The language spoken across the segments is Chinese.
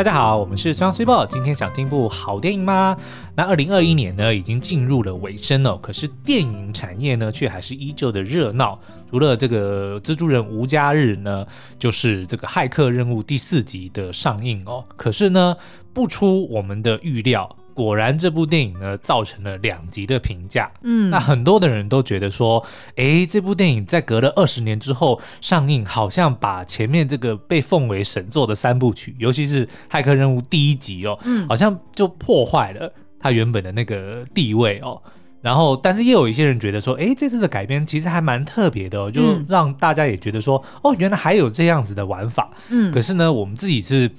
大家好，我们是双 C 报。今天想听部好电影吗？那二零二一年呢，已经进入了尾声哦。可是电影产业呢，却还是依旧的热闹。除了这个蜘蛛人无家日呢，就是这个骇客任务第四集的上映哦。可是呢，不出我们的预料。果然，这部电影呢，造成了两极的评价。嗯，那很多的人都觉得说，诶，这部电影在隔了二十年之后上映，好像把前面这个被奉为神作的三部曲，尤其是《骇客任务》第一集哦，嗯，好像就破坏了它原本的那个地位哦。然后，但是也有一些人觉得说，哎，这次的改编其实还蛮特别的哦，就让大家也觉得说，哦，原来还有这样子的玩法。嗯，可是呢，我们自己是。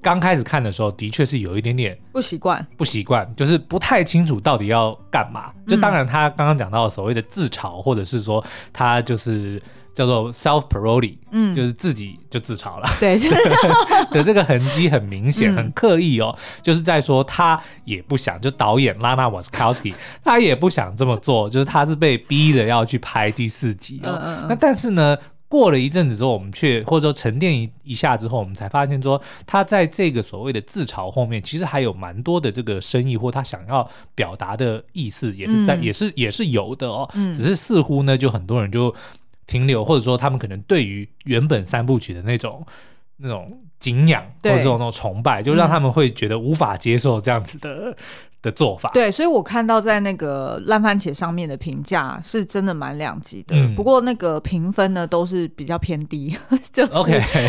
刚开始看的时候，的确是有一点点不习惯，不习惯，就是不太清楚到底要干嘛。就当然，他刚刚讲到所谓的自嘲，或者是说他就是叫做 self parody，嗯，就是自己就自嘲了。对，的这个痕迹很明显，很刻意哦，就是在说他也不想，就导演拉纳瓦斯卡斯基，他也不想这么做，就是他是被逼的要去拍第四集哦。那但是呢？过了一阵子之后，我们却或者说沉淀一一下之后，我们才发现说，他在这个所谓的自嘲后面，其实还有蛮多的这个深意，或他想要表达的意思，也是在，嗯、也是也是有的哦。嗯、只是似乎呢，就很多人就停留，或者说他们可能对于原本三部曲的那种那种敬仰，或者说那种崇拜，就让他们会觉得无法接受这样子的。嗯的做法。对，所以我看到在那个烂番茄上面的评价是真的蛮两极的，嗯、不过那个评分呢都是比较偏低，就是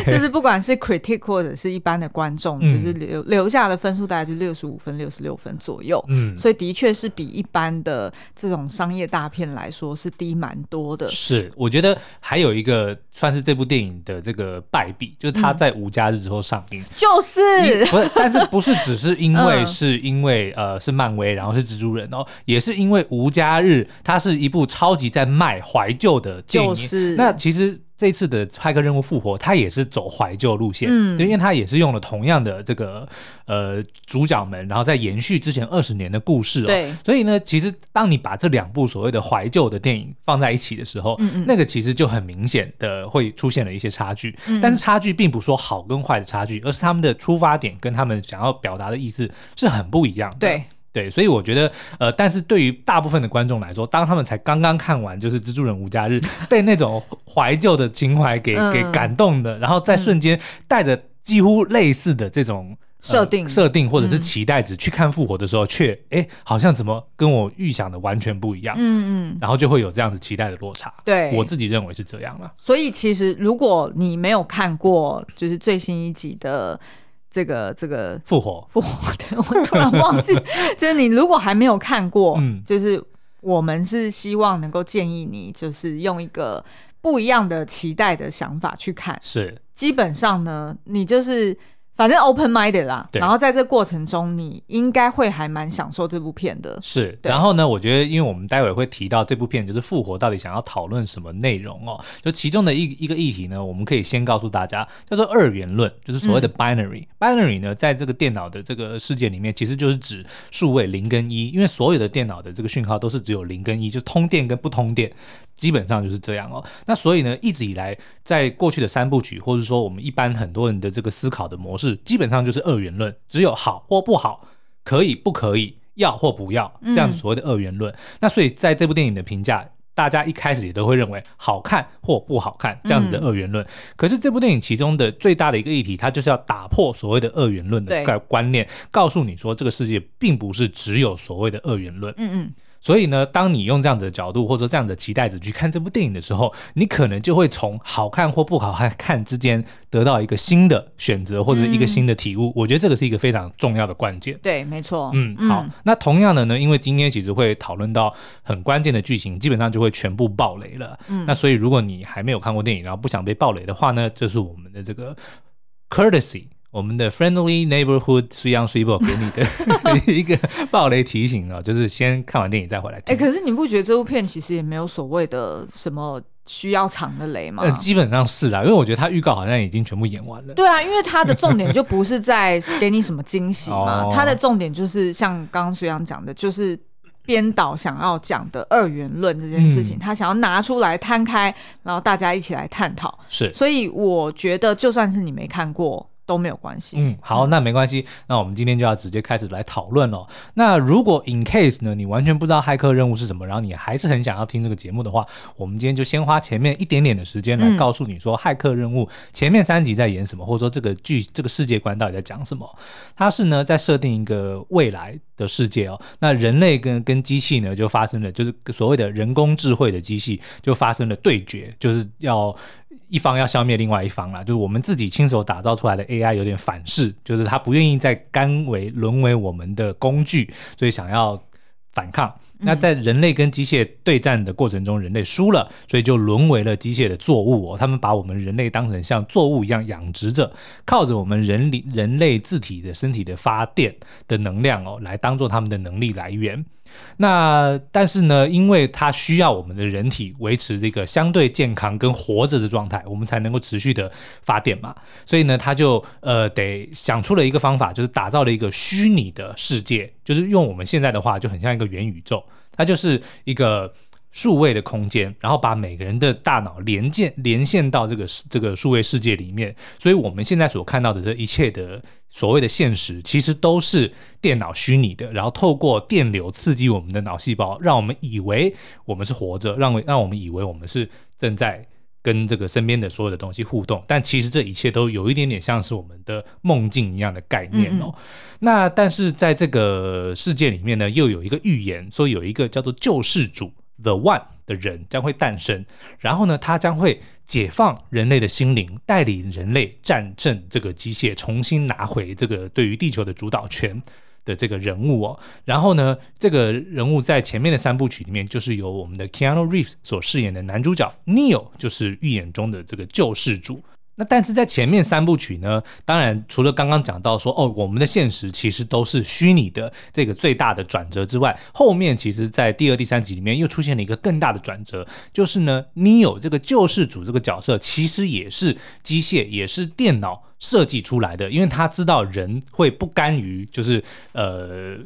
就是不管是 critic 或者是一般的观众，嗯、就是留留下的分数大概就六十五分、六十六分左右，嗯，所以的确是比一般的这种商业大片来说是低蛮多的。是，我觉得还有一个算是这部电影的这个败笔，就是它在无家日之后上映，就是不是，但是不是只是因为 是因为、嗯、呃。是漫威，然后是蜘蛛人哦，也是因为无家日，它是一部超级在卖怀旧的电影。就是那其实这次的骇客任务复活，它也是走怀旧路线，嗯，因为它也是用了同样的这个呃主角们，然后在延续之前二十年的故事哦。对，所以呢，其实当你把这两部所谓的怀旧的电影放在一起的时候，嗯嗯，那个其实就很明显的会出现了一些差距。嗯，但是差距并不说好跟坏的差距，而是他们的出发点跟他们想要表达的意思是很不一样的。对。对，所以我觉得，呃，但是对于大部分的观众来说，当他们才刚刚看完就是《蜘蛛人无家日》，被那种怀旧的情怀给、嗯、给感动的，然后在瞬间带着几乎类似的这种设定、呃、设定或者是期待值去看复活的时候，却哎、嗯，好像怎么跟我预想的完全不一样，嗯嗯，然后就会有这样子期待的落差。对，我自己认为是这样了。所以其实如果你没有看过，就是最新一集的。这个这个复活。复活，对，我突然忘记，就是你如果还没有看过，嗯，就是我们是希望能够建议你，就是用一个不一样的期待的想法去看，是，基本上呢，你就是。反正 open minded 啦，对然后在这过程中，你应该会还蛮享受这部片的。是，然后呢，我觉得，因为我们待会会提到这部片，就是复活到底想要讨论什么内容哦。就其中的一一个议题呢，我们可以先告诉大家，叫做二元论，就是所谓的 binary。嗯、binary 呢，在这个电脑的这个世界里面，其实就是指数位零跟一，因为所有的电脑的这个讯号都是只有零跟一，就通电跟不通电。基本上就是这样哦。那所以呢，一直以来，在过去的三部曲，或者说我们一般很多人的这个思考的模式，基本上就是二元论，只有好或不好，可以不可以，要或不要，这样子所谓的二元论。嗯、那所以在这部电影的评价，大家一开始也都会认为好看或不好看这样子的二元论。嗯、可是这部电影其中的最大的一个议题，它就是要打破所谓的二元论的概观念，告诉你说这个世界并不是只有所谓的二元论。嗯嗯。所以呢，当你用这样子的角度或者说这样的期待值去看这部电影的时候，你可能就会从好看或不好看之间得到一个新的选择或者一个新的体悟。嗯、我觉得这个是一个非常重要的关键。对，没错。嗯，好。嗯、那同样的呢，因为今天其实会讨论到很关键的剧情，基本上就会全部爆雷了。嗯。那所以如果你还没有看过电影，然后不想被爆雷的话呢，这是我们的这个 courtesy。我们的 friendly neighborhood 水杨水宝给你的 一个暴雷提醒哦，就是先看完电影再回来听。哎、欸，可是你不觉得这部片其实也没有所谓的什么需要藏的雷吗？呃，基本上是啦，因为我觉得他预告好像已经全部演完了。对啊，因为他的重点就不是在 给你什么惊喜嘛，他的重点就是像刚刚水杨讲的，就是编导想要讲的二元论这件事情，嗯、他想要拿出来摊开，然后大家一起来探讨。是，所以我觉得就算是你没看过。都没有关系。嗯，好，那没关系。那我们今天就要直接开始来讨论了。那如果 in case 呢，你完全不知道骇客任务是什么，然后你还是很想要听这个节目的话，我们今天就先花前面一点点的时间来告诉你说，骇客任务前面三集在演什么，或者说这个剧这个世界观到底在讲什么。它是呢在设定一个未来的世界哦，那人类跟跟机器呢就发生了，就是所谓的人工智慧的机器就发生了对决，就是要。一方要消灭另外一方啦，就是我们自己亲手打造出来的 AI 有点反噬，就是他不愿意再甘为沦为我们的工具，所以想要反抗。那在人类跟机械对战的过程中，人类输了，所以就沦为了机械的作物哦。他们把我们人类当成像作物一样养殖着，靠着我们人类人类自体的身体的发电的能量哦，来当做他们的能力来源。那但是呢，因为它需要我们的人体维持这个相对健康跟活着的状态，我们才能够持续的发电嘛。所以呢，他就呃得想出了一个方法，就是打造了一个虚拟的世界，就是用我们现在的话，就很像一个元宇宙，它就是一个。数位的空间，然后把每个人的大脑连接连线到这个这个数位世界里面，所以我们现在所看到的这一切的所谓的现实，其实都是电脑虚拟的，然后透过电流刺激我们的脑细胞，让我们以为我们是活着，让让我们以为我们是正在跟这个身边的所有的东西互动，但其实这一切都有一点点像是我们的梦境一样的概念哦。嗯嗯。那但是在这个世界里面呢，又有一个预言说有一个叫做救世主。The One 的人将会诞生，然后呢，他将会解放人类的心灵，带领人类战胜这个机械，重新拿回这个对于地球的主导权的这个人物哦。然后呢，这个人物在前面的三部曲里面，就是由我们的 Keanu Reeves 所饰演的男主角 Neil，就是预言中的这个救世主。那但是在前面三部曲呢，当然除了刚刚讲到说哦，我们的现实其实都是虚拟的这个最大的转折之外，后面其实，在第二、第三集里面又出现了一个更大的转折，就是呢，Neo 这个救世主这个角色其实也是机械，也是电脑设计出来的，因为他知道人会不甘于就是呃。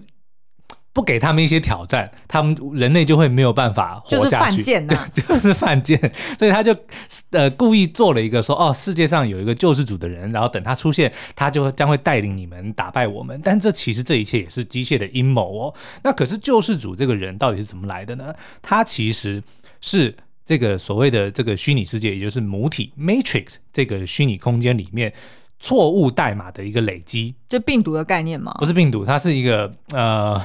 不给他们一些挑战，他们人类就会没有办法活下去。就是犯贱呐、啊，就是犯贱。所以他就呃故意做了一个说哦，世界上有一个救世主的人，然后等他出现，他就将会带领你们打败我们。但这其实这一切也是机械的阴谋哦。那可是救世主这个人到底是怎么来的呢？他其实是这个所谓的这个虚拟世界，也就是母体 Matrix 这个虚拟空间里面错误代码的一个累积，就病毒的概念吗？不是病毒，它是一个呃。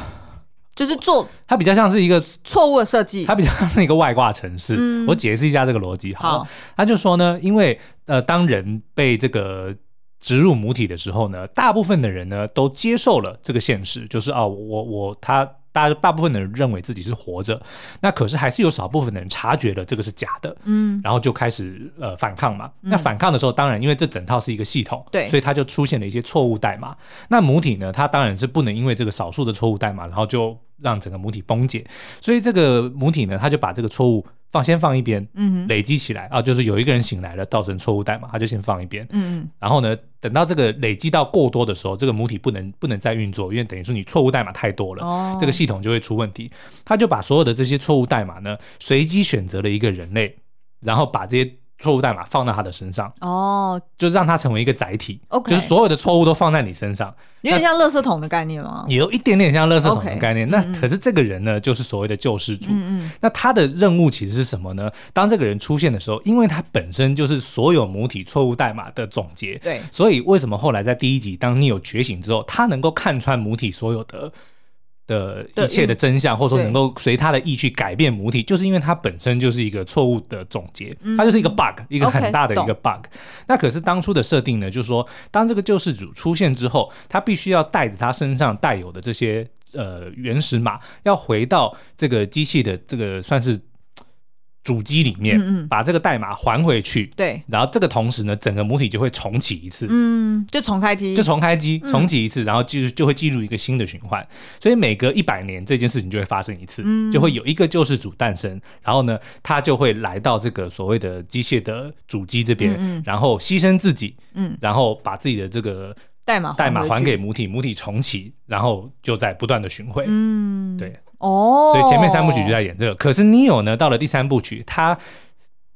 就是做它比较像是一个错误的设计，它比较像是一个外挂城市。嗯、我解释一下这个逻辑。好，他就说呢，因为呃，当人被这个植入母体的时候呢，大部分的人呢都接受了这个现实，就是啊，我我他。大大部分的人认为自己是活着，那可是还是有少部分的人察觉了这个是假的，嗯，然后就开始呃反抗嘛。嗯、那反抗的时候，当然因为这整套是一个系统，对，所以它就出现了一些错误代码。那母体呢，它当然是不能因为这个少数的错误代码，然后就让整个母体崩解。所以这个母体呢，它就把这个错误。放先放一边，嗯，累积起来啊，就是有一个人醒来了，造成错误代码，他就先放一边，嗯，然后呢，等到这个累积到过多的时候，这个母体不能不能再运作，因为等于说你错误代码太多了，哦，这个系统就会出问题。他就把所有的这些错误代码呢，随机选择了一个人类，然后把这些。错误代码放到他的身上哦，就让他成为一个载体就是所有的错误都放在你身上，有点像垃圾桶的概念吗？也有一点点像垃圾桶的概念。那可是这个人呢，嗯、就是所谓的救世主。嗯嗯，那他的任务其实是什么呢？当这个人出现的时候，因为他本身就是所有母体错误代码的总结，对，所以为什么后来在第一集当你有觉醒之后，他能够看穿母体所有的。的一切的真相，或者说能够随他的意去改变母体，就是因为它本身就是一个错误的总结，它就是一个 bug，一个很大的一个 bug。那可是当初的设定呢，就是说，当这个救世主出现之后，他必须要带着他身上带有的这些呃原始码，要回到这个机器的这个算是。主机里面，把这个代码还回去，对，然后这个同时呢，整个母体就会重启一次，嗯，就重开机，就重开机，重启一次，然后就就会进入一个新的循环，所以每隔一百年这件事情就会发生一次，就会有一个救世主诞生，然后呢，他就会来到这个所谓的机械的主机这边，然后牺牲自己，嗯，然后把自己的这个代码代码还给母体，母体重启，然后就在不断的巡回，嗯，对。哦，所以前面三部曲就在演这个，可是 Neo 呢，到了第三部曲，他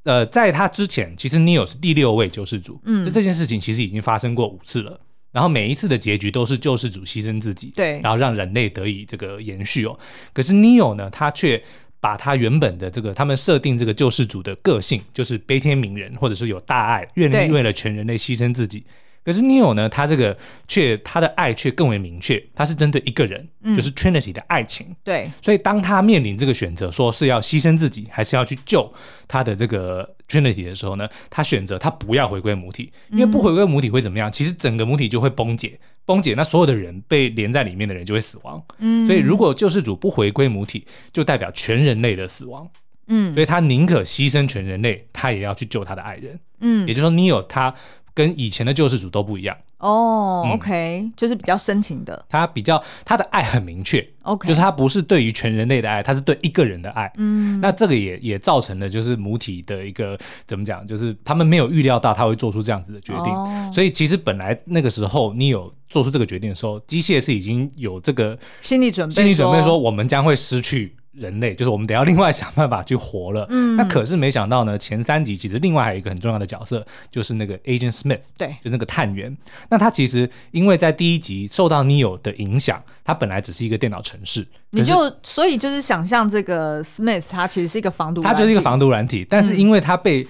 呃，在他之前，其实 Neo 是第六位救世主，嗯，就这件事情其实已经发生过五次了。然后每一次的结局都是救世主牺牲自己，对，然后让人类得以这个延续哦。可是 Neo 呢，他却把他原本的这个他们设定这个救世主的个性，就是悲天悯人，或者是有大爱，愿意为了全人类牺牲自己。可是 Neo 呢，他这个却他的爱却更为明确，他是针对一个人，嗯、就是 Trinity 的爱情。对，所以当他面临这个选择，说是要牺牲自己，还是要去救他的这个 Trinity 的时候呢，他选择他不要回归母体，因为不回归母体会怎么样？其实整个母体就会崩解，崩解，那所有的人被连在里面的人就会死亡。嗯，所以如果救世主不回归母体，就代表全人类的死亡。嗯，所以他宁可牺牲全人类，他也要去救他的爱人。嗯，也就是说，Neo 他。跟以前的救世主都不一样。哦、oh，OK，、嗯、就是比较深情的，他比较他的爱很明确，OK，就是他不是对于全人类的爱，他是对一个人的爱，嗯，那这个也也造成了就是母体的一个怎么讲，就是他们没有预料到他会做出这样子的决定，oh. 所以其实本来那个时候你有做出这个决定的时候，机械是已经有这个心理准备，心理准备说我们将会失去。人类 就是我们得要另外想办法去活了。嗯，那可是没想到呢，前三集其实另外还有一个很重要的角色，就是那个 Agent Smith，对，就那个探员。那他其实因为在第一集受到 Neo 的影响，他本来只是一个电脑程式，你就所以就是想象这个 Smith，他其实是一个防毒，他就是一个防毒软体，但是因为他被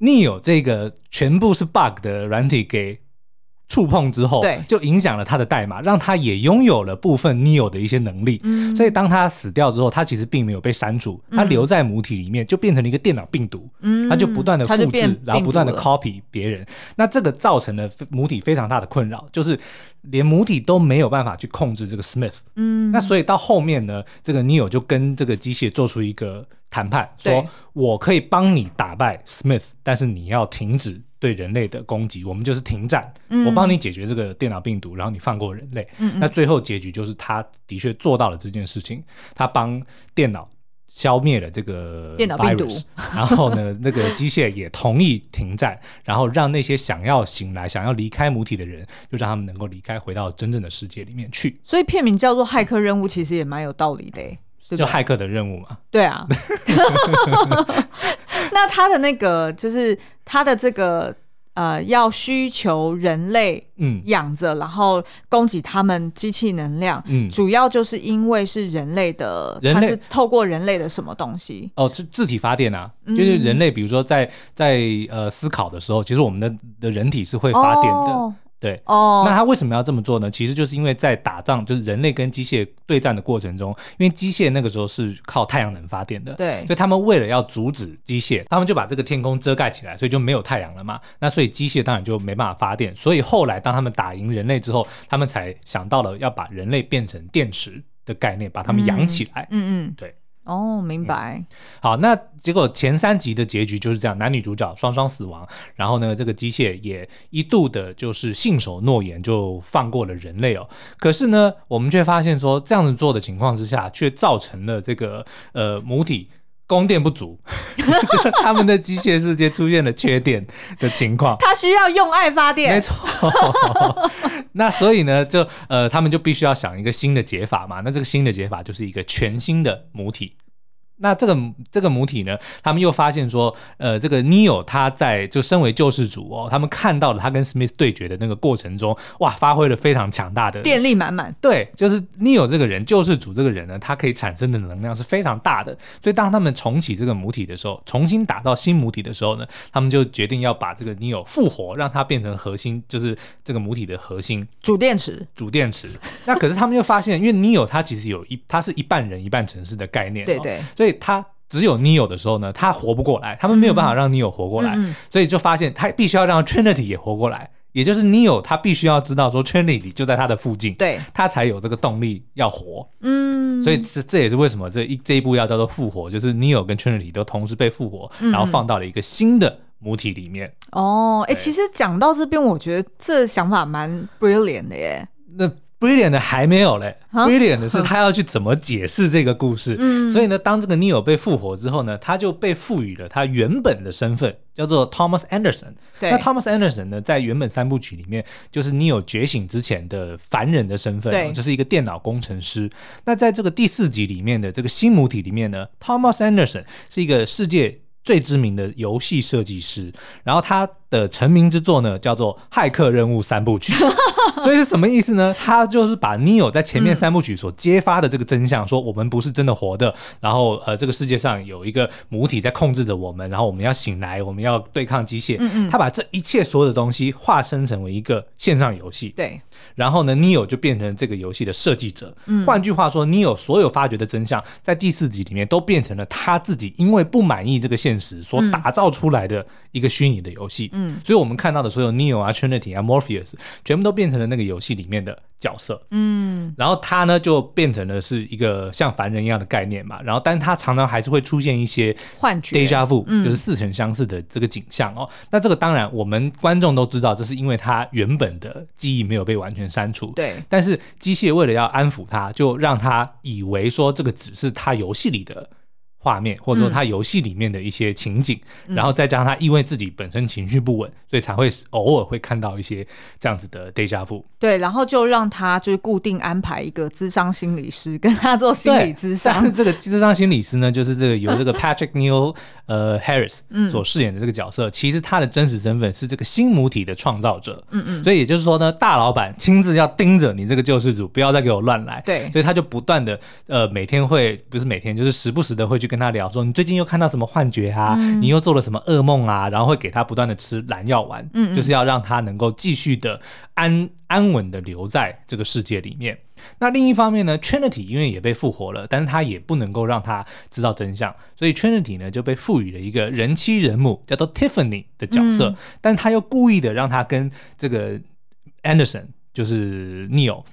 Neo 这个全部是 bug 的软体给。触碰之后，对，就影响了他的代码，让他也拥有了部分 Neo 的一些能力。嗯，所以当他死掉之后，他其实并没有被删除，他留在母体里面，就变成了一个电脑病毒。嗯，他就不断的复制，然后不断的 copy 别人。那这个造成了母体非常大的困扰，就是连母体都没有办法去控制这个 Smith。嗯，那所以到后面呢，这个 Neo 就跟这个机械做出一个谈判，说我可以帮你打败 Smith，但是你要停止。对人类的攻击，我们就是停战。嗯、我帮你解决这个电脑病毒，然后你放过人类。嗯嗯，那最后结局就是他的确做到了这件事情，他帮电脑消灭了这个电脑病毒，然后呢，那个机械也同意停战，然后让那些想要醒来、想要离开母体的人，就让他们能够离开，回到真正的世界里面去。所以片名叫做《骇客任务》，其实也蛮有道理的，就骇客的任务嘛。对啊。那他的那个就是他的这个呃，要需求人类嗯养着，然后供给他们机器能量，嗯，主要就是因为是人类的，人类，它是透过人类的什么东西？哦，是自体发电啊，嗯、就是人类，比如说在在呃思考的时候，其实我们的的人体是会发电的。哦对哦，那他为什么要这么做呢？其实就是因为在打仗，就是人类跟机械对战的过程中，因为机械那个时候是靠太阳能发电的，对，所以他们为了要阻止机械，他们就把这个天空遮盖起来，所以就没有太阳了嘛。那所以机械当然就没办法发电。所以后来当他们打赢人类之后，他们才想到了要把人类变成电池的概念，把他们养起来。嗯嗯，对。哦，明白。嗯。好，那结果前三集的结局就是这样，男女主角双双死亡。然后呢，这个机械也一度的就是信守诺言，就放过了人类哦。可是呢，我们却发现说，这样子做的情况之下，却造成了这个呃母体。供电不足，就他们的机械世界出现了缺电的情况。他需要用爱发电，没错。那所以呢，就呃，他们就必须要想一个新的解法嘛。那这个新的解法就是一个全新的母体。那这个这个母体呢，他们又发现说，呃，这个 Neo 他在就身为救世主哦，他们看到了他跟 Smith 对决的那个过程中，哇，发挥了非常强大的电力满满。对，就是 Neo 这个人，救世主这个人呢，他可以产生的能量是非常大的。所以当他们重启这个母体的时候，重新打造新母体的时候呢，他们就决定要把这个 Neo 复活，让它变成核心，就是这个母体的核心主电池。主电池。那可是他们又发现，因为 Neo 他其实有一，他是一半人一半城市的概念。对对。所以他只有 Neo 的时候呢，他活不过来，他们没有办法让 Neo 活过来，嗯、所以就发现他必须要让 Trinity 也活过来，也就是 Neo 他必须要知道说 Trinity 就在他的附近，对，他才有这个动力要活。嗯，所以这这也是为什么这一这一部要叫做复活，就是 Neo 跟 Trinity 都同时被复活，然后放到了一个新的母体里面。嗯、哦，哎、欸，其实讲到这边，我觉得这想法蛮 brilliant 的耶。那 Brilliant 的还没有嘞，Brilliant 的是他要去怎么解释这个故事。嗯，所以呢，当这个 Neo 被复活之后呢，他就被赋予了他原本的身份，叫做 Thomas Anderson。对，那 Thomas Anderson 呢，在原本三部曲里面，就是 Neo 觉醒之前的凡人的身份，对，就是一个电脑工程师。那在这个第四集里面的这个新母体里面呢，Thomas Anderson 是一个世界最知名的游戏设计师，然后他的成名之作呢叫做《骇客任务三部曲》，所以是什么意思呢？他就是把 Neo 在前面三部曲所揭发的这个真相，说我们不是真的活的，然后呃，这个世界上有一个母体在控制着我们，然后我们要醒来，我们要对抗机械。嗯嗯，他把这一切所有的东西化身成为一个线上游戏。对，然后呢，Neo 就变成这个游戏的设计者。嗯，换句话说，Neo 所有发掘的真相，在第四集里面都变成了他自己因为不满意这个现实所打造出来的一个虚拟的游戏，嗯，所以我们看到的所有 Neo 啊、Trinity 啊、Morpheus，全部都变成了那个游戏里面的角色，嗯，然后他呢就变成了是一个像凡人一样的概念嘛，然后但他常常还是会出现一些幻觉，Deja vu，就是似曾相似的这个景象哦。那这个当然我们观众都知道，这是因为他原本的记忆没有被完全删除，对，但是机械为了要安抚他，就让他以为说这个只是他游戏里的。画面，或者说他游戏里面的一些情景，嗯、然后再加上他因为自己本身情绪不稳，所以才会偶尔会看到一些这样子的 deja vu。对，然后就让他就是固定安排一个咨商心理师跟他做心理咨商。但是这个咨商心理师呢，就是这个由这个 Patrick Neil 呃 Harris 所饰演的这个角色，嗯、其实他的真实身份是这个新母体的创造者。嗯嗯。所以也就是说呢，大老板亲自要盯着你这个救世主，不要再给我乱来。对。所以他就不断的呃每天会不是每天就是时不时的会去跟。跟他聊说，你最近又看到什么幻觉啊？嗯、你又做了什么噩梦啊？然后会给他不断的吃蓝药丸，嗯嗯，就是要让他能够继续的安安稳的留在这个世界里面。那另一方面呢，Trinity 因为也被复活了，但是他也不能够让他知道真相，所以 Trinity 呢就被赋予了一个人妻人母叫做 Tiffany 的角色，嗯、但他又故意的让他跟这个 Anderson 就是 Neo。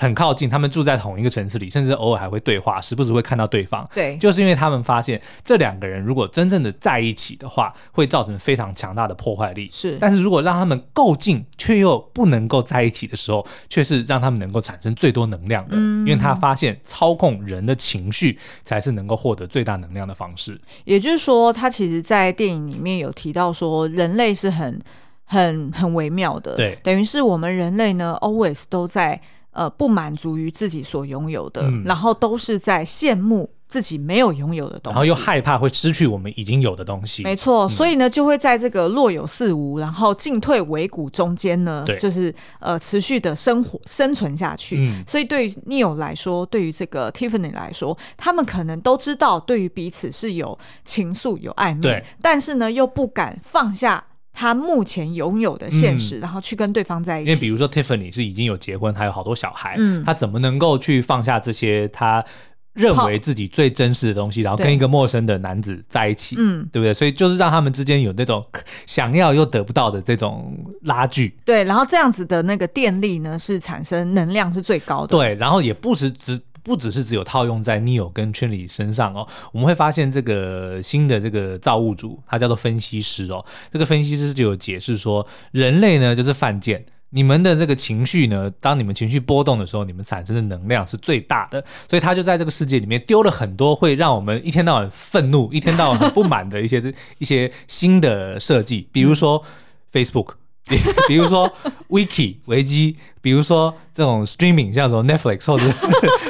很靠近，他们住在同一个城市里，甚至偶尔还会对话，时不时会看到对方。对，就是因为他们发现这两个人如果真正的在一起的话，会造成非常强大的破坏力。是，但是如果让他们够近却又不能够在一起的时候，却是让他们能够产生最多能量的。嗯，因为他发现操控人的情绪才是能够获得最大能量的方式。也就是说，他其实，在电影里面有提到说，人类是很、很、很微妙的。对，等于是我们人类呢，always 都在。呃，不满足于自己所拥有的，嗯、然后都是在羡慕自己没有拥有的东西，然后又害怕会失去我们已经有的东西。没错，嗯、所以呢，就会在这个若有似无，然后进退维谷中间呢，就是呃持续的生活生存下去。嗯、所以对于 Neil 来说，对于这个 Tiffany 来说，他们可能都知道，对于彼此是有情愫、有暧昧，但是呢，又不敢放下。他目前拥有的现实，嗯、然后去跟对方在一起。因为比如说，Tiffany 是已经有结婚，还有好多小孩，嗯，他怎么能够去放下这些他认为自己最真实的东西，然后跟一个陌生的男子在一起，嗯，对不对？所以就是让他们之间有那种想要又得不到的这种拉锯。对，然后这样子的那个电力呢，是产生能量是最高的。对，然后也不是只。不只是只有套用在 Neo 跟 Trinity 身上哦，我们会发现这个新的这个造物主，他叫做分析师哦。这个分析师就有解释说，人类呢就是犯贱，你们的这个情绪呢，当你们情绪波动的时候，你们产生的能量是最大的。所以他就在这个世界里面丢了很多会让我们一天到晚愤怒、一天到晚很不满的一些一些新的设计，比如说 Facebook，比 比如说 Wiki 维基，比如说。这种 streaming 像什么 Netflix 或者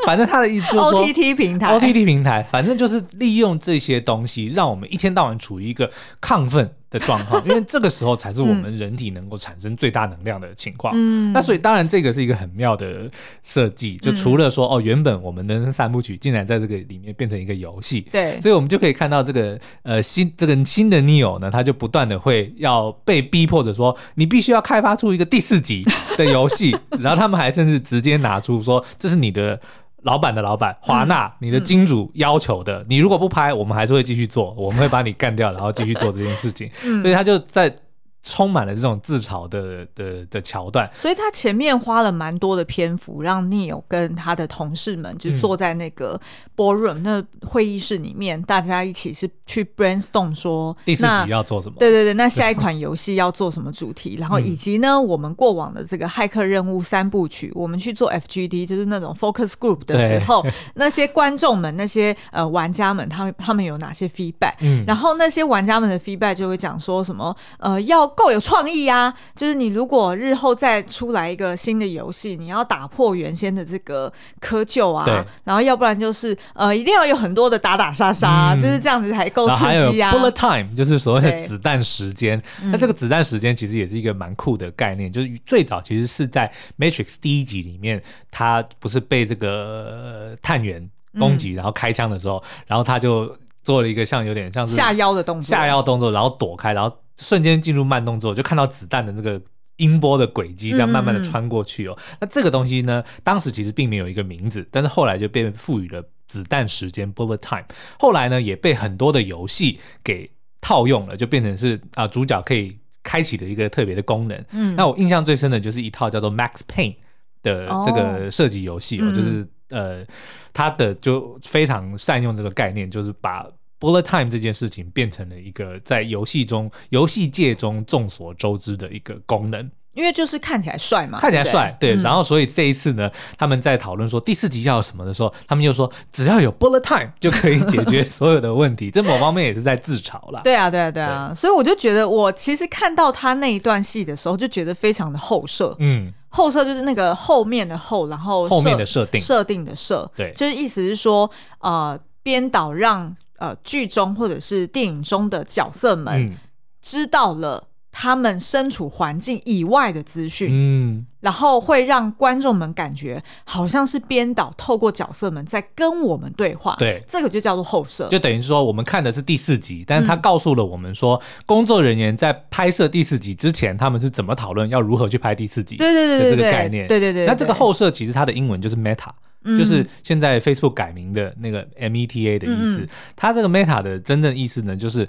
反正他的意思就是说 OTT 平台，OTT 平台，反正就是利用这些东西，让我们一天到晚处于一个亢奋的状况，因为这个时候才是我们人体能够产生最大能量的情况。嗯，那所以当然这个是一个很妙的设计，就除了说哦，原本我们的三部曲竟然在这个里面变成一个游戏，对，所以我们就可以看到这个呃新这个新的 Neo 呢，他就不断的会要被逼迫着说，你必须要开发出一个第四集的游戏，然后他们还。甚至直接拿出说，这是你的老板的老板华纳，嗯、你的金主要求的，嗯、你如果不拍，我们还是会继续做，我们会把你干掉，然后继续做这件事情。嗯、所以他就在。充满了这种自嘲的的的桥段，所以他前面花了蛮多的篇幅，让 Neo 跟他的同事们就坐在那个 ballroom、嗯、那会议室里面，大家一起是去 brainstorm 说第四集要做什么？对对对，那下一款游戏要做什么主题？然后 以及呢，嗯、我们过往的这个骇客任务三部曲，我们去做 FGD，就是那种 focus group 的时候，那些观众们、那些呃玩家们，他们他们有哪些 feedback？嗯，然后那些玩家们的 feedback 就会讲说什么呃要。够有创意啊。就是你如果日后再出来一个新的游戏，你要打破原先的这个窠臼啊，然后要不然就是呃，一定要有很多的打打杀杀，嗯、就是这样子才够刺激啊。Bullet time 就是所谓的子弹时间，那对这个子弹时间其实也是一个蛮酷的概念，就是最早其实是在 Matrix 第一集里面，他不是被这个探员攻击，然后开枪的时候，嗯、然后他就。做了一个像有点像是下腰的动作，下腰动作，然后躲开，然后瞬间进入慢动作，就看到子弹的那个音波的轨迹这样慢慢的穿过去哦。嗯、那这个东西呢，当时其实并没有一个名字，但是后来就被赋予了子弹时间 （bullet time）。后来呢，也被很多的游戏给套用了，就变成是啊主角可以开启的一个特别的功能。嗯，那我印象最深的就是一套叫做 Max Payne 的这个射击游戏哦，就是。呃，他的就非常善用这个概念，就是把 bullet time 这件事情变成了一个在游戏中、游戏界中众所周知的一个功能。因为就是看起来帅嘛，看起来帅，对。然后，所以这一次呢，他们在讨论说第四集要什么的时候，他们就说只要有 bullet time 就可以解决所有的问题。这某方面也是在自嘲啦。对啊，对啊，对啊。对所以我就觉得，我其实看到他那一段戏的时候，就觉得非常的后设。嗯。后设就是那个后面的后，然后后面的设定设定的设，对，就是意思是说，呃，编导让呃剧中或者是电影中的角色们知道了。他们身处环境以外的资讯，嗯，然后会让观众们感觉好像是编导透过角色们在跟我们对话，对，这个就叫做后设，就等于说我们看的是第四集，但是他告诉了我们说，嗯、工作人员在拍摄第四集之前，他们是怎么讨论要如何去拍第四集，对对对对，这个概念，对对对，对，那这个后设其实它的英文就是 meta，嗯、就是现在 Facebook 改名的那个 meta 的意思，嗯、它这个 meta 的真正意思呢，就是。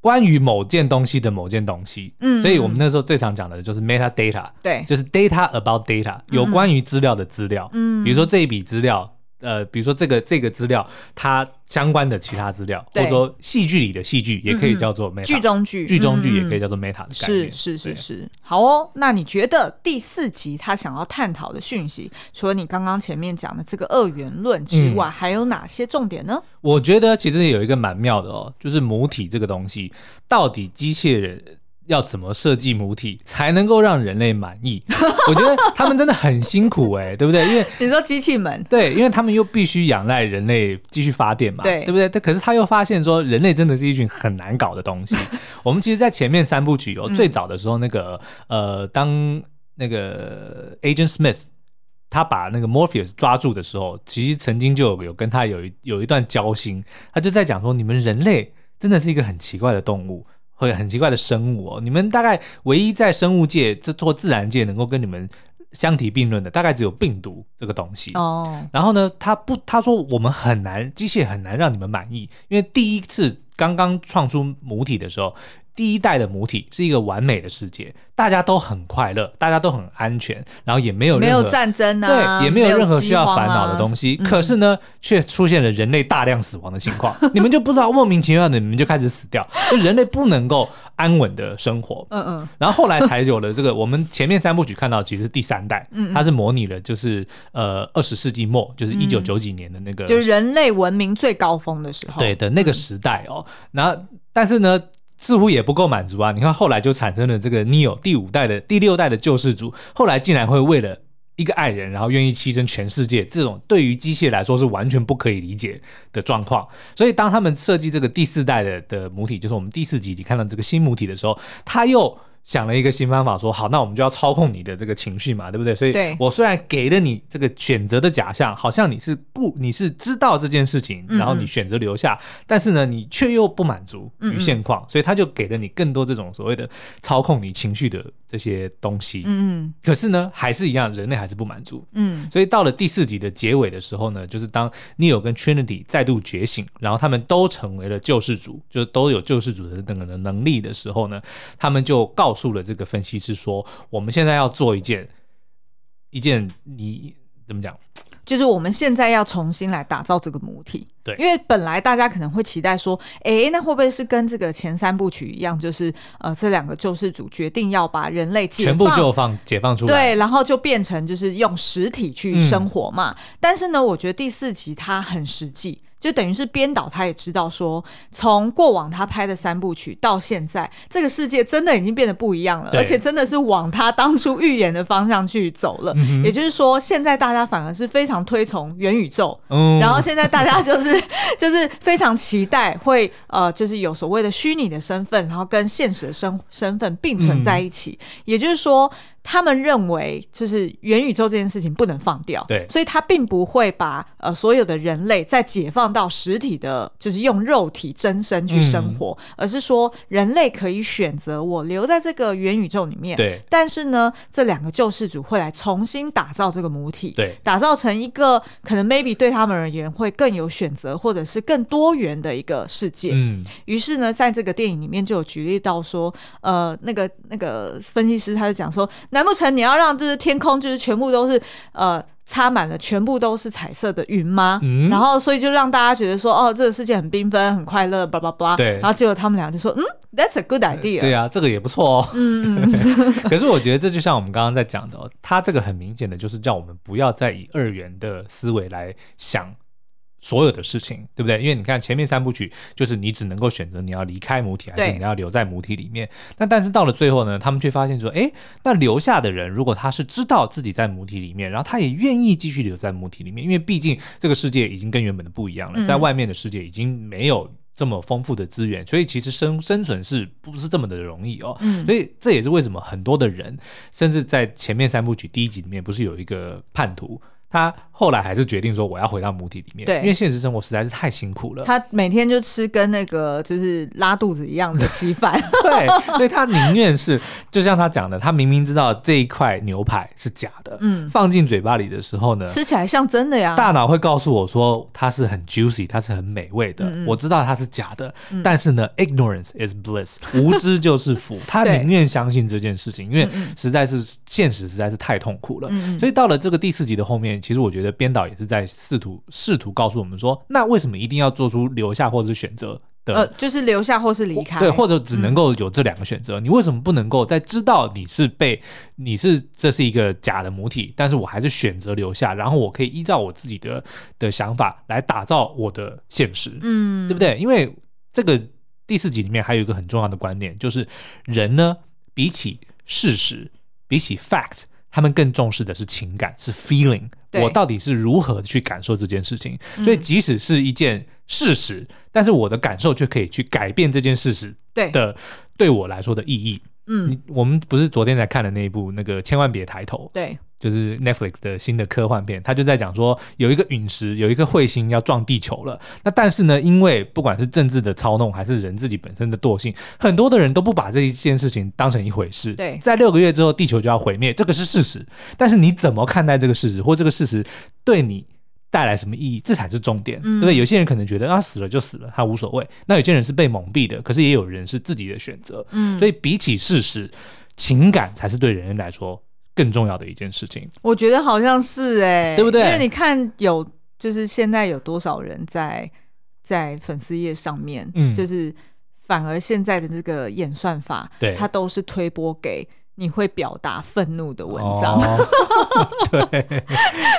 关于某件东西的某件东西，嗯，所以我们那时候最常讲的就是 metadata，对，就是 data about data，有关于资料的资料，嗯，比如说这一笔资料。呃，比如说这个这个资料，它相关的其他资料，或者说戏剧里的戏剧，也可以叫做 meta，剧中剧，剧中剧也可以叫做 meta 的概念。是是是是，好哦。那你觉得第四集他想要探讨的讯息，除了你刚刚前面讲的这个二元论之外，嗯、还有哪些重点呢？我觉得其实有一个蛮妙的哦，就是母体这个东西，到底机器人。要怎么设计母体才能够让人类满意？我觉得他们真的很辛苦哎、欸，对不对？因为你说机器们，对，因为他们又必须仰赖人类继续发电嘛，对，对不对？但可是他又发现说，人类真的是一群很难搞的东西。我们其实，在前面三部曲有、哦、最早的时候，那个呃，当那个 Agent Smith 他把那个 Morpheus 抓住的时候，其实曾经就有有跟他有一有一段交心，他就在讲说，你们人类真的是一个很奇怪的动物。会很奇怪的生物哦，你们大概唯一在生物界这做自然界能够跟你们相提并论的，大概只有病毒这个东西哦。然后呢，他不，他说我们很难，机械很难让你们满意，因为第一次刚刚创出母体的时候。第一代的母体是一个完美的世界，大家都很快乐，大家都很安全，然后也没有任何没有战争啊，对，也没有任何需要烦恼的东西。啊、可是呢，却、嗯、出现了人类大量死亡的情况，你们就不知道莫名其妙的，你们就开始死掉，就人类不能够安稳的生活。嗯嗯。然后后来才有了这个，我们前面三部曲看到其实是第三代，嗯，嗯，它是模拟了就是呃二十世纪末，就是一九九几年的那个，就是人类文明最高峰的时候，对的那个时代哦。然后但是呢。似乎也不够满足啊！你看，后来就产生了这个 Neo 第五代的第六代的救世主，后来竟然会为了一个爱人，然后愿意牺牲全世界，这种对于机械来说是完全不可以理解的状况。所以，当他们设计这个第四代的的母体，就是我们第四集你看到这个新母体的时候，他又。想了一个新方法，说好，那我们就要操控你的这个情绪嘛，对不对？所以，我虽然给了你这个选择的假象，好像你是不，你是知道这件事情，然后你选择留下，嗯嗯，但是呢，你却又不满足于现况，所以他就给了你更多这种所谓的操控你情绪的这些东西。嗯嗯。可是呢，还是一样，人类还是不满足。嗯。所以到了第四集的结尾的时候呢，就是当 Neo 跟 Trinity 再度觉醒，然后他们都成为了救世主，就都有救世主的那个的能力的时候呢，他们就告。诉了这个分析师说，我们现在要做一件一件，你怎么讲？就是我们现在要重新来打造这个母体。对，因为本来大家可能会期待说，哎，那会不会是跟这个前三部曲一样，就是呃，这两个救世主决定要把人类解放，全部就放解放出来，对，然后就变成就是用实体去生活嘛。嗯、但是呢，我觉得第四集它很实际。就等于是编导他也知道说，从过往他拍的三部曲到现在，这个世界真的已经变得不一样了，而且真的是往他当初预言的方向去走了。嗯、也就是说，现在大家反而是非常推崇元宇宙，嗯、然后现在大家就是 就是非常期待会呃，就是有所谓的虚拟的身份，然后跟现实的身身份并存在一起。嗯、也就是说。他们认为，就是元宇宙这件事情不能放掉，对，所以他并不会把呃所有的人类再解放到实体的，就是用肉体真身去生活，嗯、而是说人类可以选择我留在这个元宇宙里面，对。但是呢，这两个救世主会来重新打造这个母体，对，打造成一个可能 maybe 对他们而言会更有选择，或者是更多元的一个世界。嗯。于是呢，在这个电影里面就有举例到说，呃，那个那个分析师他就讲说。难不成你要让就是天空就是全部都是呃插满了全部都是彩色的云吗？嗯，然后所以就让大家觉得说哦，这个世界很缤纷很快乐，叭叭叭。对，然后结果他们俩就说嗯，That's a good idea。对啊，这个也不错哦。嗯嗯。可是我觉得这就像我们刚刚在讲的，他这个很明显的就是叫我们不要再以二元的思维来想。所有的事情，对不对？因为你看前面三部曲，就是你只能够选择你要离开母体，还是你要留在母体里面。那但是到了最后呢，他们却发现说，哎，那留下的人如果他是知道自己在母体里面，然后他也愿意继续留在母体里面，因为毕竟这个世界已经跟原本的不一样了，在外面的世界已经没有这么丰富的资源，所以其实生生存是不是这么的容易哦？所以这也是为什么很多的人，甚至在前面三部曲第一集里面，不是有一个叛徒。他后来还是决定说，我要回到母体里面，对，因为现实生活实在是太辛苦了。他每天就吃跟那个就是拉肚子一样的稀饭，对，所以他宁愿是就像他讲的，他明明知道这一块牛排是假的，嗯，放进嘴巴里的时候呢，吃起来像真的呀。大脑会告诉我说它是很 juicy，它是很美味的，嗯嗯，我知道它是假的，嗯、但是呢，ignorance is bliss，无知就是福。他宁愿相信这件事情，因为实在是现实实在是太痛苦了。所以到了这个第四集的后面。其实我觉得编导也是在试图试图告诉我们说，那为什么一定要做出留下或者是选择的？呃，就是留下或是离开，对，或者只能够有这两个选择。嗯、你为什么不能够在知道你是被你是这是一个假的母体，但是我还是选择留下，然后我可以依照我自己的的想法来打造我的现实，嗯，对不对？因为这个第四集里面还有一个很重要的观念，就是人呢，比起事实，比起 fact。他们更重视的是情感，是 feeling。我到底是如何去感受这件事情？所以即使是一件事实，但是我的感受却可以去改变这件事实的对我来说的意义。嗯，我们不是昨天才看的那一部那个千万别抬头？对。就是 Netflix 的新的科幻片，他就在讲说，有一个陨石，有一个彗星要撞地球了。那但是呢，因为不管是政治的操弄，还是人自己本身的惰性，很多的人都不把这一件事情当成一回事。对，在六个月之后，地球就要毁灭，这个是事实。但是你怎么看待这个事实，或这个事实对你带来什么意义，这才是重点，嗯、对不对？有些人可能觉得他，死了就死了，他无所谓。那有些人是被蒙蔽的，可是也有人是自己的选择。嗯，所以比起事实，情感才是对人类来说。更重要的一件事情，我觉得好像是哎、欸，对不对？因为你看有，就是现在有多少人在在粉丝页上面，嗯，就是反而现在的这个演算法，对，它都是推播给你会表达愤怒的文章，哦、对，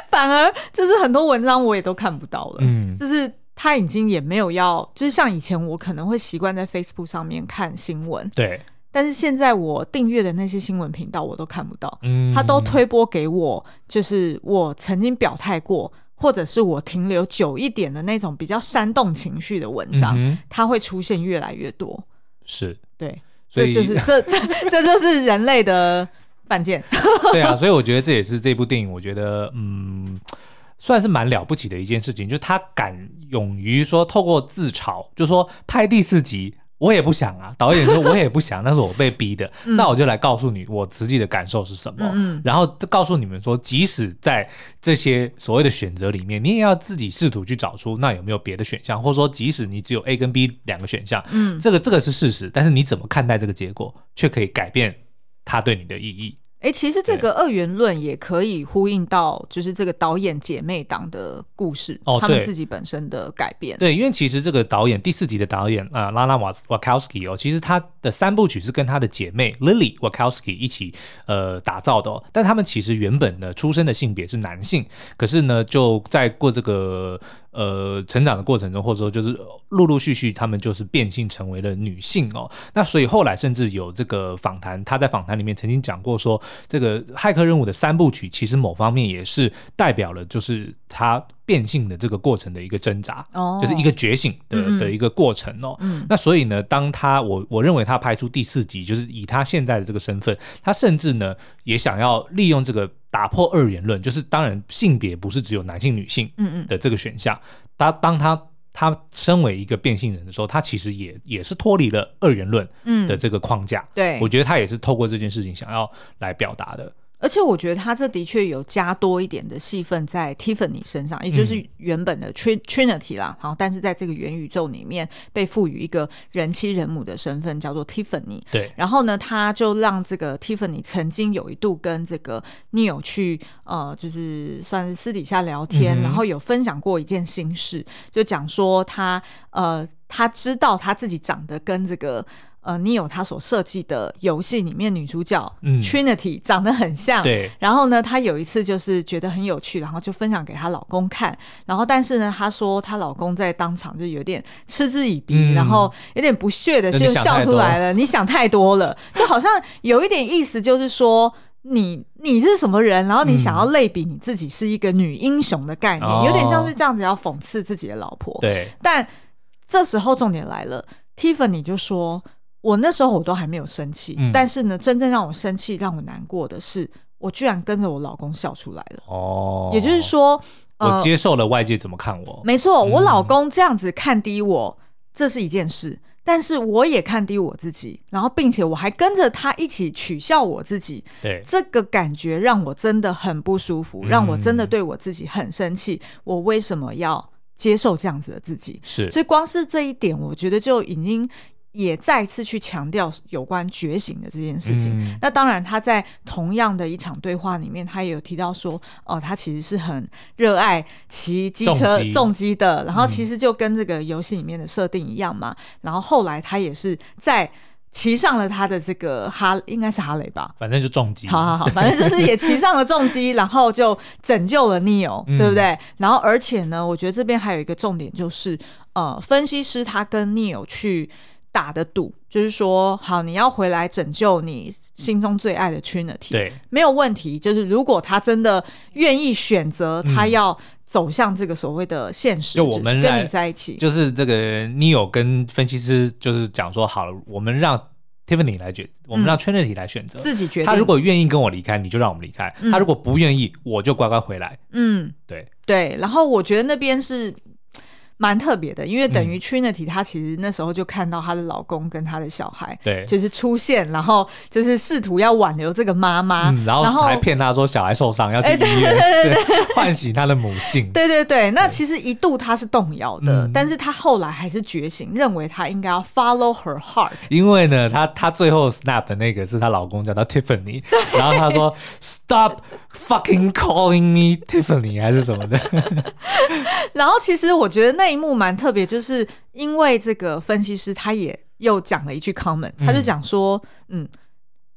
反而就是很多文章我也都看不到了，嗯，就是他已经也没有要，就是像以前我可能会习惯在 Facebook 上面看新闻，对。但是现在我订阅的那些新闻频道我都看不到，嗯，他都推播给我，就是我曾经表态过，或者是我停留久一点的那种比较煽动情绪的文章，嗯、它会出现越来越多。是，对，所以就是这这这就是人类的犯贱。对啊，所以我觉得这也是这部电影，我觉得嗯，算是蛮了不起的一件事情，就是他敢勇于说透过自嘲，就说拍第四集。我也不想啊，导演说我也不想，那是我被逼的。嗯、那我就来告诉你我实际的感受是什么，嗯、然后告诉你们说，即使在这些所谓的选择里面，你也要自己试图去找出那有没有别的选项，或者说即使你只有 A 跟 B 两个选项，嗯，这个这个是事实，但是你怎么看待这个结果，却可以改变它对你的意义。哎，其实这个二元论也可以呼应到，就是这个导演姐妹档的故事，哦，他们自己本身的改变。对，因为其实这个导演第四集的导演啊，拉拉瓦瓦考斯基哦，其实他的三部曲是跟他的姐妹 Lily Wachowski 一起呃打造的哦，但他们其实原本呢出生的性别是男性，可是呢就在过这个。呃，成长的过程中，或者说就是陆陆续续，他们就是变性成为了女性哦。那所以后来甚至有这个访谈，他在访谈里面曾经讲过说，这个骇客任务的三部曲，其实某方面也是代表了就是他变性的这个过程的一个挣扎，哦，就是一个觉醒的嗯嗯的一个过程哦。嗯，那所以呢，当他我我认为他拍出第四集，就是以他现在的这个身份，他甚至呢也想要利用这个。打破二元论，就是当然性别不是只有男性女性的这个选项。他、嗯嗯、当他他身为一个变性人的时候，他其实也也是脱离了二元论的这个框架。嗯、对，我觉得他也是透过这件事情想要来表达的。而且我觉得他这的确有加多一点的戏份在 Tiffany 身上，也就是原本的 Trinity 啦。好、嗯，但是在这个元宇宙里面被赋予一个人妻人母的身份，叫做 Tiffany。对。然后呢，他就让这个 Tiffany 曾经有一度跟这个 Neil 去呃，就是算是私底下聊天，嗯、然后有分享过一件心事，就讲说他呃，他知道他自己长得跟这个。呃，你有他所设计的游戏里面女主角、嗯、Trinity 长得很像，对。然后呢，她有一次就是觉得很有趣，然后就分享给她老公看。然后，但是呢，她说她老公在当场就有点嗤之以鼻，嗯、然后有点不屑的就笑出来了。你想太多了，就好像有一点意思，就是说你你是什么人，然后你想要类比你自己是一个女英雄的概念，嗯、有点像是这样子要讽刺自己的老婆。对。但这时候重点来了，Tiffany 就说。我那时候我都还没有生气，嗯、但是呢，真正让我生气、让我难过的是，我居然跟着我老公笑出来了。哦，也就是说，呃、我接受了外界怎么看我。没错，我老公这样子看低我，嗯、这是一件事，但是我也看低我自己，然后并且我还跟着他一起取笑我自己。对，这个感觉让我真的很不舒服，让我真的对我自己很生气。嗯、我为什么要接受这样子的自己？是，所以光是这一点，我觉得就已经。也再次去强调有关觉醒的这件事情。嗯、那当然，他在同样的一场对话里面，他也有提到说，哦，他其实是很热爱骑机车重机的。然后其实就跟这个游戏里面的设定一样嘛。嗯、然后后来他也是在骑上了他的这个哈，应该是哈雷吧，反正就重机。好好好，反正就是也骑上了重机，然后就拯救了 Neo，、嗯、对不对？然后而且呢，我觉得这边还有一个重点就是，呃，分析师他跟 Neo 去。打的赌就是说，好，你要回来拯救你心中最爱的 Trinity，对，没有问题。就是如果他真的愿意选择，他要走向这个所谓的现实，就我们跟你在一起，就是这个 Neo 跟分析师就是讲说，好了，我们让 Tiffany 来决，我们让 Trinity 来选择，自己决定。他如果愿意跟我离开，你就让我们离开；他如果不愿意，我就乖乖回来。嗯，对对。然后我觉得那边是。蛮特别的，因为等于 Trinity 她其实那时候就看到她的老公跟她的小孩，对，就是出现，然后就是试图要挽留这个妈妈，嗯、然后还骗她说小孩受伤要去医院，欸、对，对，对，唤醒她的母性。对对对，那其实一度她是动摇的，对但是她后来还是觉醒，认为她应该要 follow her heart。因为呢，她她最后 snap 的那个是她老公叫她 Tiffany，然后她说 Stop fucking calling me Tiffany 还是什么的。然后其实我觉得那。一幕蛮特别，就是因为这个分析师他也又讲了一句 comment，他就讲说，嗯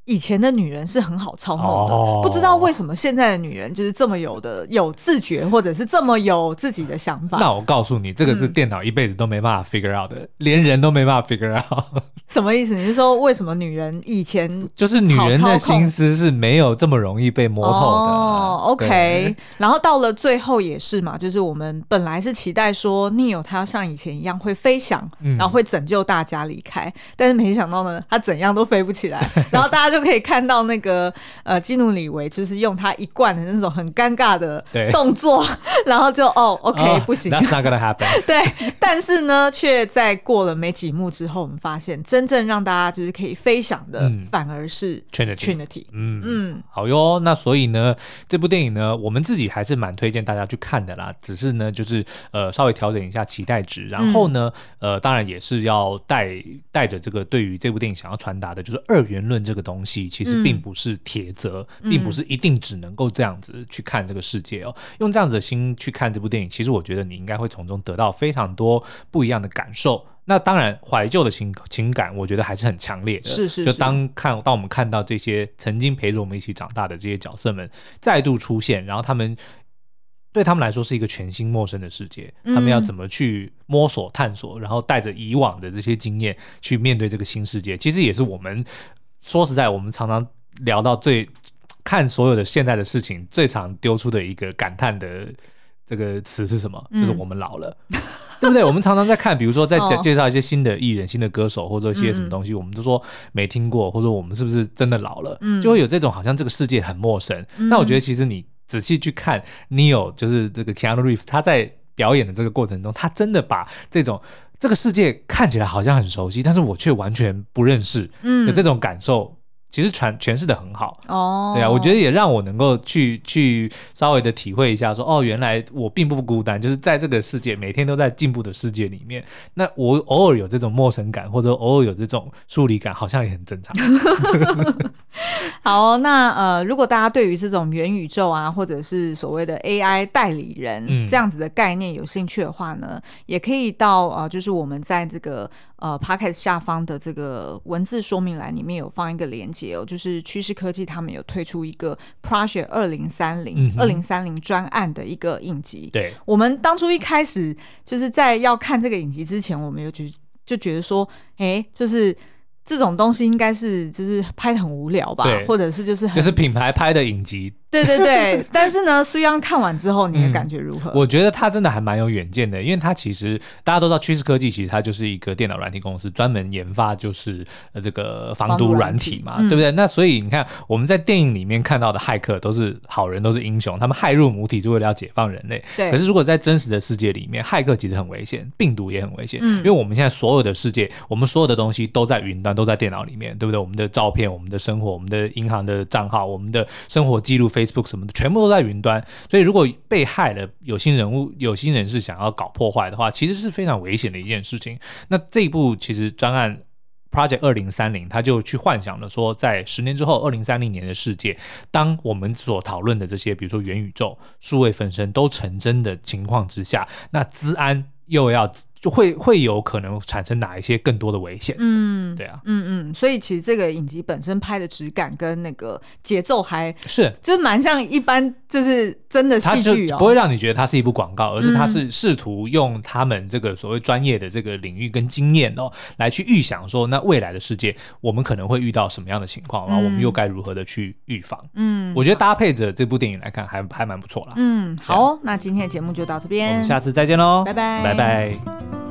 以前的女人是很好操弄的，哦、不知道为什么现在的女人就是这么有的有自觉，或者是这么有自己的想法。那我告诉你，这个是电脑一辈子都没办法 figure out 的，嗯、连人都没办法 figure out。什么意思？你是说为什么女人以前就是女人的心思是没有这么容易被摸透的？哦，OK。然后到了最后也是嘛，就是我们本来是期待说 Neo 他要像以前一样会飞翔，嗯、然后会拯救大家离开，但是没想到呢，他怎样都飞不起来，然后大家。就可以看到那个呃，基努里维就是用他一贯的那种很尴尬的动作，然后就哦，OK，、oh, 不行，That's not gonna happen。对，但是呢，却在过了没几幕之后，我们发现真正让大家就是可以飞翔的，嗯、反而是 Trinity。Trinity 嗯嗯，嗯好哟。那所以呢，这部电影呢，我们自己还是蛮推荐大家去看的啦。只是呢，就是呃，稍微调整一下期待值，然后呢，嗯、呃，当然也是要带带着这个对于这部电影想要传达的，就是二元论这个东东西其实并不是铁则，嗯、并不是一定只能够这样子去看这个世界哦。用这样子的心去看这部电影，其实我觉得你应该会从中得到非常多不一样的感受。那当然，怀旧的情情感，我觉得还是很强烈的。是是是。就当看当我们看到这些曾经陪着我们一起长大的这些角色们再度出现，然后他们对他们来说是一个全新陌生的世界，他们要怎么去摸索探索，然后带着以往的这些经验去面对这个新世界，其实也是我们说实在，我们常常聊到最看所有的现在的事情最常丢出的一个感叹的这个词是什么？就是我们老了。嗯对不对？我们常常在看，比如说在介介绍一些新的艺人、新的歌手，或者一些什么东西，嗯、我们都说没听过，或者我们是不是真的老了？嗯、就会有这种好像这个世界很陌生。那、嗯、我觉得其实你仔细去看 Neil，就是这个 Keanu Reeves，他在表演的这个过程中，他真的把这种这个世界看起来好像很熟悉，但是我却完全不认识的这种感受。其实传诠释的很好哦，对啊，我觉得也让我能够去去稍微的体会一下说，说哦，原来我并不孤单，就是在这个世界每天都在进步的世界里面，那我偶尔有这种陌生感，或者偶尔有这种疏离感，好像也很正常。好，那呃，如果大家对于这种元宇宙啊，或者是所谓的 AI 代理人这样子的概念有兴趣的话呢，嗯、也可以到呃，就是我们在这个呃 Podcast 下方的这个文字说明栏里面有放一个连接。就是趋势科技他们有推出一个 Project 二零三零二零三零专案的一个影集。对，我们当初一开始就是在要看这个影集之前，我们有觉就觉得说，哎，就是。这种东西应该是就是拍的很无聊吧，或者是就是很就是品牌拍的影集，对对对。但是呢，苏央看完之后，你的感觉如何？嗯，我觉得他真的还蛮有远见的，因为他其实大家都知道趋势科技，其实它就是一个电脑软体公司，专门研发就是呃这个防毒软体嘛，体对不对？嗯、那所以你看我们在电影里面看到的骇客都是好人，都是英雄，他们骇入母体是为了要解放人类。对。可是如果在真实的世界里面，骇客其实很危险，病毒也很危险，嗯，因为我们现在所有的世界，我们所有的东西都在云端，都在电脑里面。对不对？我们的照片、我们的生活、我们的银行的账号、我们的生活记录、Facebook 什么的，全部都在云端。所以，如果被害了，有心人物、有心人士想要搞破坏的话，其实是非常危险的一件事情。那这一部其实专案 Project 二零三零，他就去幻想了说，在十年之后，二零三零年的世界，当我们所讨论的这些，比如说元宇宙、数位分身都成真的情况之下，那资安又要。就会会有可能产生哪一些更多的危险？嗯，对啊，嗯嗯，所以其实这个影集本身拍的质感跟那个节奏还是就蛮像一般就是真的戏剧哦，不会让你觉得它是一部广告，而是它是试图用他们这个所谓专业的这个领域跟经验哦，来去预想说，那未来的世界我们可能会遇到什么样的情况，然后我们又该如何的去预防？嗯，我觉得搭配着这部电影来看还还蛮不错啦。嗯，好，那今天的节目就到这边，我们下次再见喽，拜拜，拜拜。